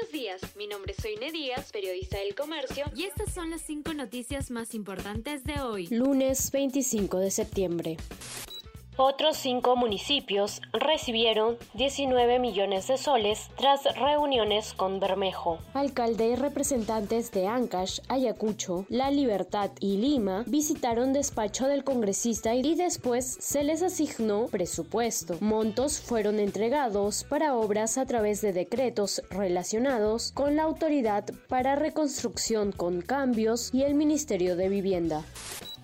Buenos días, mi nombre es Soine Díaz, periodista del comercio, y estas son las cinco noticias más importantes de hoy. Lunes 25 de septiembre. Otros cinco municipios recibieron 19 millones de soles tras reuniones con Bermejo. Alcalde y representantes de Ancash, Ayacucho, La Libertad y Lima visitaron despacho del congresista y después se les asignó presupuesto. Montos fueron entregados para obras a través de decretos relacionados con la Autoridad para Reconstrucción con Cambios y el Ministerio de Vivienda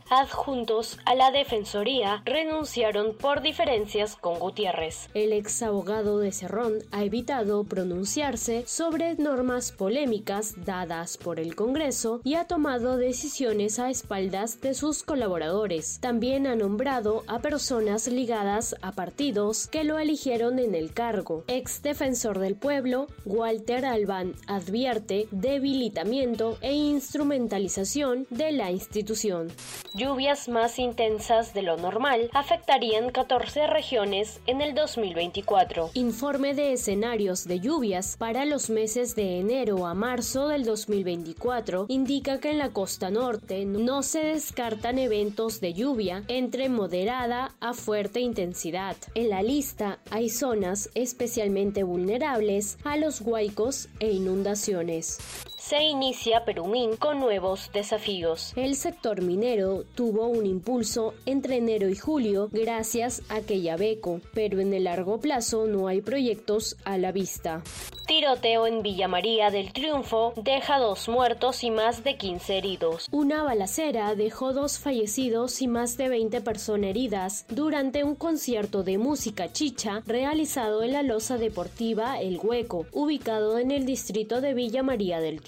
adjuntos a la Defensoría renunciaron por diferencias con Gutiérrez. El ex abogado de Cerrón ha evitado pronunciarse sobre normas polémicas dadas por el Congreso y ha tomado decisiones a espaldas de sus colaboradores. También ha nombrado a personas ligadas a partidos que lo eligieron en el cargo. Ex defensor del pueblo, Walter Albán advierte debilitamiento e instrumentalización de la institución lluvias más intensas de lo normal afectarían 14 regiones en el 2024. Informe de escenarios de lluvias para los meses de enero a marzo del 2024 indica que en la costa norte no se descartan eventos de lluvia entre moderada a fuerte intensidad. En la lista hay zonas especialmente vulnerables a los huaicos e inundaciones se inicia Perumín con nuevos desafíos. El sector minero tuvo un impulso entre enero y julio gracias a que Yabeco, pero en el largo plazo no hay proyectos a la vista. Tiroteo en Villa María del Triunfo deja dos muertos y más de 15 heridos. Una balacera dejó dos fallecidos y más de 20 personas heridas durante un concierto de música chicha realizado en la losa deportiva El Hueco, ubicado en el distrito de Villa María del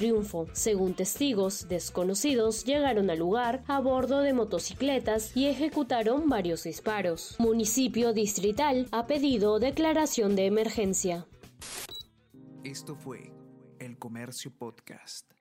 Según testigos desconocidos, llegaron al lugar a bordo de motocicletas y ejecutaron varios disparos. Municipio distrital ha pedido declaración de emergencia. Esto fue El Comercio Podcast.